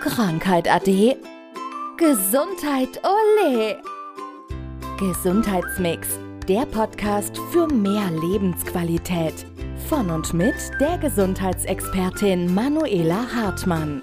Krankheit ade. Gesundheit ole. Gesundheitsmix, der Podcast für mehr Lebensqualität. Von und mit der Gesundheitsexpertin Manuela Hartmann.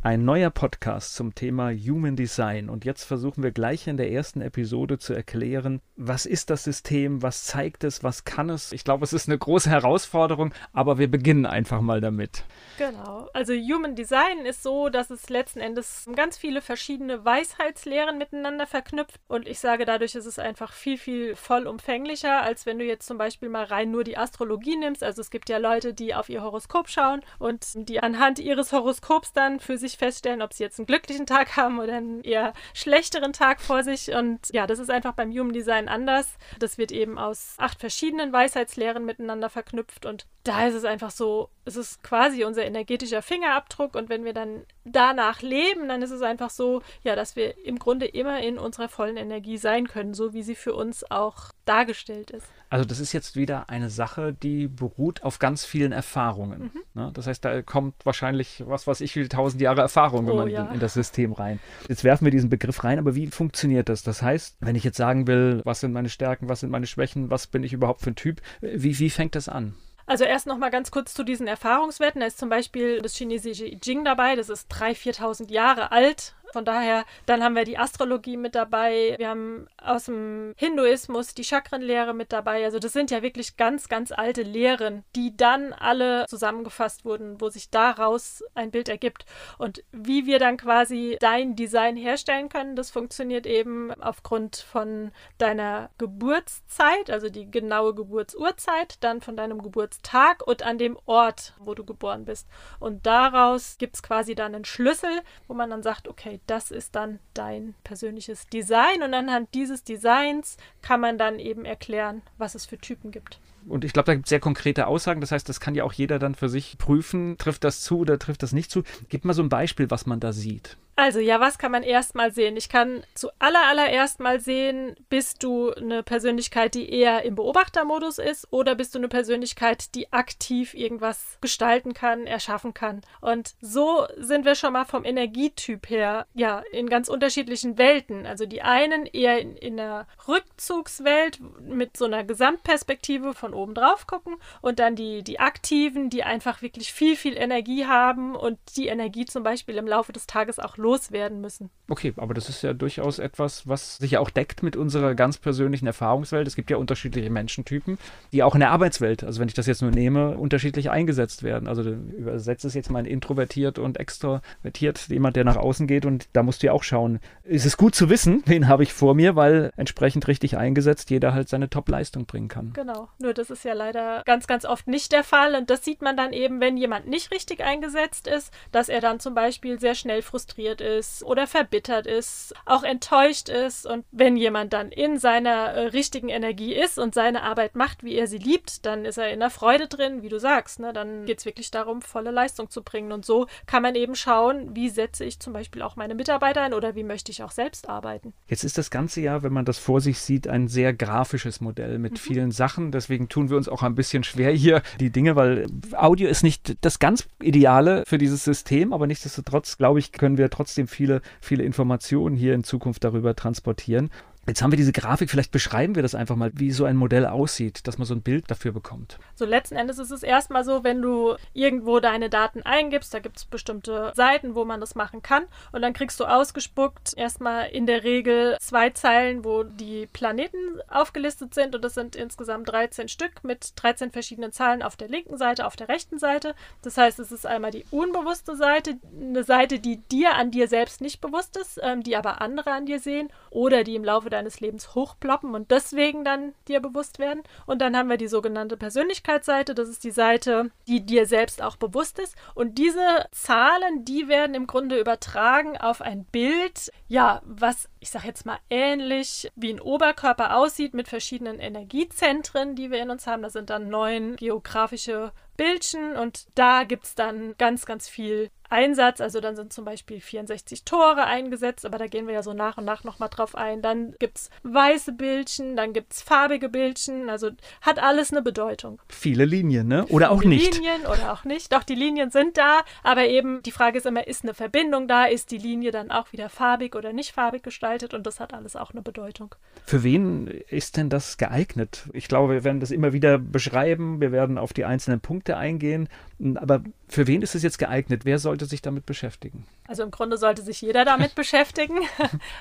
Ein neuer Podcast zum Thema Human Design. Und jetzt versuchen wir gleich in der ersten Episode zu erklären, was ist das System, was zeigt es, was kann es. Ich glaube, es ist eine große Herausforderung, aber wir beginnen einfach mal damit. Genau. Also Human Design ist so, dass es letzten Endes ganz viele verschiedene Weisheitslehren miteinander verknüpft. Und ich sage, dadurch ist es einfach viel, viel vollumfänglicher, als wenn du jetzt zum Beispiel mal rein nur die Astrologie nimmst. Also es gibt ja Leute, die auf ihr Horoskop schauen und die anhand ihres Horoskops dann für sich feststellen, ob sie jetzt einen glücklichen Tag haben oder einen eher schlechteren Tag vor sich. Und ja, das ist einfach beim Human Design anders. Das wird eben aus acht verschiedenen Weisheitslehren miteinander verknüpft. Und da ist es einfach so, es ist quasi unser energetischer Fingerabdruck. Und wenn wir dann danach leben, dann ist es einfach so, ja, dass wir im Grunde immer in unserer vollen Energie sein können, so wie sie für uns auch dargestellt ist. Also das ist jetzt wieder eine Sache, die beruht auf ganz vielen Erfahrungen. Mhm. Ne? Das heißt, da kommt wahrscheinlich, was weiß ich, viele tausend Jahre Erfahrung, wenn oh, man ja. in, in das System rein. Jetzt werfen wir diesen Begriff rein, aber wie funktioniert das? Das heißt, wenn ich jetzt sagen will, was sind meine Stärken, was sind meine Schwächen, was bin ich überhaupt für ein Typ, wie, wie fängt das an? Also erst noch mal ganz kurz zu diesen Erfahrungswerten. Da ist zum Beispiel das chinesische I Ching dabei. Das ist 3.000, 4.000 Jahre alt. Von daher, dann haben wir die Astrologie mit dabei. Wir haben aus dem Hinduismus die Chakrenlehre mit dabei. Also das sind ja wirklich ganz, ganz alte Lehren, die dann alle zusammengefasst wurden, wo sich daraus ein Bild ergibt. Und wie wir dann quasi dein Design herstellen können, das funktioniert eben aufgrund von deiner Geburtszeit, also die genaue Geburtsurzeit, dann von deinem Geburtstag und an dem Ort, wo du geboren bist. Und daraus gibt es quasi dann einen Schlüssel, wo man dann sagt, okay, das ist dann dein persönliches Design und anhand dieses Designs kann man dann eben erklären, was es für Typen gibt. Und ich glaube, da gibt es sehr konkrete Aussagen. Das heißt, das kann ja auch jeder dann für sich prüfen. Trifft das zu oder trifft das nicht zu? Gib mal so ein Beispiel, was man da sieht. Also, ja, was kann man erstmal sehen? Ich kann zuallererst mal sehen, bist du eine Persönlichkeit, die eher im Beobachtermodus ist oder bist du eine Persönlichkeit, die aktiv irgendwas gestalten kann, erschaffen kann? Und so sind wir schon mal vom Energietyp her, ja, in ganz unterschiedlichen Welten. Also die einen eher in, in einer Rückzugswelt mit so einer Gesamtperspektive von oben drauf gucken und dann die, die Aktiven, die einfach wirklich viel, viel Energie haben und die Energie zum Beispiel im Laufe des Tages auch loswerden müssen. Okay, aber das ist ja durchaus etwas, was sich ja auch deckt mit unserer ganz persönlichen Erfahrungswelt. Es gibt ja unterschiedliche Menschentypen, die auch in der Arbeitswelt, also wenn ich das jetzt nur nehme, unterschiedlich eingesetzt werden. Also übersetze es jetzt mal in introvertiert und extrovertiert, jemand, der nach außen geht und da musst du ja auch schauen, ist es gut zu wissen, wen habe ich vor mir, weil entsprechend richtig eingesetzt jeder halt seine Top-Leistung bringen kann. Genau, nur das ist ja leider ganz, ganz oft nicht der Fall und das sieht man dann eben, wenn jemand nicht richtig eingesetzt ist, dass er dann zum Beispiel sehr schnell frustriert frustriert ist oder verbittert ist, auch enttäuscht ist. Und wenn jemand dann in seiner äh, richtigen Energie ist und seine Arbeit macht, wie er sie liebt, dann ist er in der Freude drin, wie du sagst. Ne? Dann geht es wirklich darum, volle Leistung zu bringen. Und so kann man eben schauen, wie setze ich zum Beispiel auch meine Mitarbeiter ein oder wie möchte ich auch selbst arbeiten. Jetzt ist das ganze Jahr, wenn man das vor sich sieht, ein sehr grafisches Modell mit mhm. vielen Sachen. Deswegen tun wir uns auch ein bisschen schwer hier die Dinge, weil Audio ist nicht das ganz Ideale für dieses System, aber nichtsdestotrotz, glaube ich, können wir trotzdem trotzdem viele, viele Informationen hier in Zukunft darüber transportieren. Jetzt haben wir diese Grafik, vielleicht beschreiben wir das einfach mal, wie so ein Modell aussieht, dass man so ein Bild dafür bekommt. So letzten Endes ist es erstmal so, wenn du irgendwo deine Daten eingibst, da gibt es bestimmte Seiten, wo man das machen kann und dann kriegst du ausgespuckt erstmal in der Regel zwei Zeilen, wo die Planeten aufgelistet sind und das sind insgesamt 13 Stück mit 13 verschiedenen Zahlen auf der linken Seite, auf der rechten Seite. Das heißt, es ist einmal die unbewusste Seite, eine Seite, die dir an dir selbst nicht bewusst ist, ähm, die aber andere an dir sehen oder die im Laufe der deines Lebens hochploppen und deswegen dann dir bewusst werden. Und dann haben wir die sogenannte Persönlichkeitsseite. Das ist die Seite, die dir selbst auch bewusst ist. Und diese Zahlen, die werden im Grunde übertragen auf ein Bild, ja, was ich sage jetzt mal ähnlich wie ein Oberkörper aussieht mit verschiedenen Energiezentren, die wir in uns haben. Das sind dann neun geografische Bildchen und da gibt es dann ganz, ganz viel Einsatz. Also dann sind zum Beispiel 64 Tore eingesetzt, aber da gehen wir ja so nach und nach nochmal drauf ein. Dann gibt es weiße Bildchen, dann gibt es farbige Bildchen. Also hat alles eine Bedeutung. Viele Linien, ne? Oder auch Viele nicht. Linien oder auch nicht. Doch, die Linien sind da, aber eben die Frage ist immer, ist eine Verbindung da? Ist die Linie dann auch wieder farbig oder nicht farbig gestaltet? Und das hat alles auch eine Bedeutung. Für wen ist denn das geeignet? Ich glaube, wir werden das immer wieder beschreiben. Wir werden auf die einzelnen Punkte eingehen. Aber für wen ist es jetzt geeignet? Wer sollte sich damit beschäftigen? Also im Grunde sollte sich jeder damit beschäftigen.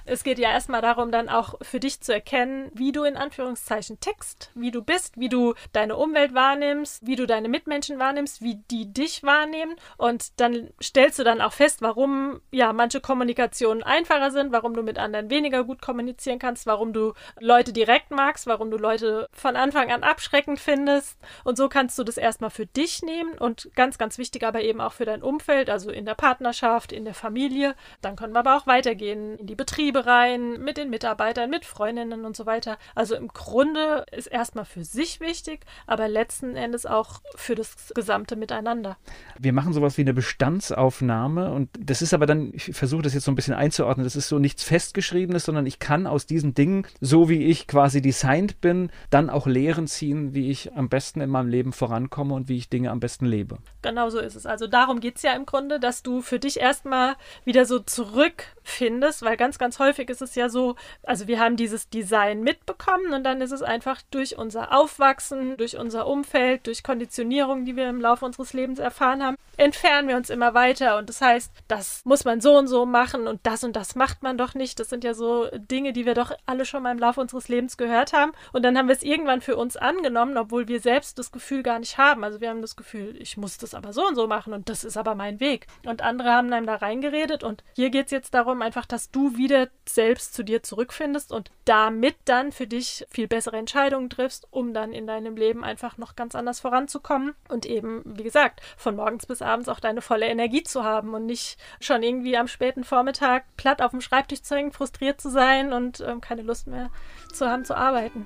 Es geht ja erstmal darum, dann auch für dich zu erkennen, wie du in Anführungszeichen tickst, wie du bist, wie du deine Umwelt wahrnimmst, wie du deine Mitmenschen wahrnimmst, wie die dich wahrnehmen. Und dann stellst du dann auch fest, warum ja manche Kommunikationen einfacher sind, warum du mit anderen weniger gut kommunizieren kannst, warum du Leute direkt magst, warum du Leute von Anfang an abschreckend findest. Und so kannst du das erstmal für dich nehmen und ganz, ganz wichtig aber eben auch für dein Umfeld, also in der Partnerschaft, in der Familie. Dann können wir aber auch weitergehen in die Betriebe rein, mit den Mitarbeitern, mit Freundinnen und so weiter. Also im Grunde ist erstmal für sich wichtig, aber letzten Endes auch für das gesamte Miteinander. Wir machen sowas wie eine Bestandsaufnahme und das ist aber dann, ich versuche das jetzt so ein bisschen einzuordnen, das ist so nichts Festgeschriebenes, sondern ich kann aus diesen Dingen, so wie ich quasi designt bin, dann auch Lehren ziehen, wie ich am besten in meinem Leben vorankomme und wie ich Dinge am besten lebe. Genau so ist es. Also darum geht es ja im Grunde, dass du für dich erstmal wieder so zurückfindest, weil ganz, ganz häufig ist es ja so, also wir haben dieses Design mitbekommen und dann ist es einfach durch unser Aufwachsen, durch unser Umfeld, durch Konditionierung, die wir im Laufe unseres Lebens erfahren haben, entfernen wir uns immer weiter. Und das heißt, das muss man so und so machen und das und das macht man doch nicht. Das sind ja so Dinge, die wir doch alle schon mal im Laufe unseres Lebens gehört haben. Und dann haben wir es irgendwann für uns angenommen, obwohl wir selbst das Gefühl gar nicht haben. Also wir haben das Gefühl, ich muss das aber so und so machen und das ist aber mein Weg. Und andere haben einem da reingeredet und hier geht es jetzt darum, einfach, dass du wieder selbst zu dir zurückfindest und damit dann für dich viel bessere Entscheidungen triffst, um dann in deinem Leben einfach noch ganz anders voranzukommen und eben, wie gesagt, von morgens bis abends auch deine volle Energie zu haben und nicht schon irgendwie am späten Vormittag platt auf dem Schreibtisch zu hängen, frustriert zu sein und ähm, keine Lust mehr zu haben zu arbeiten.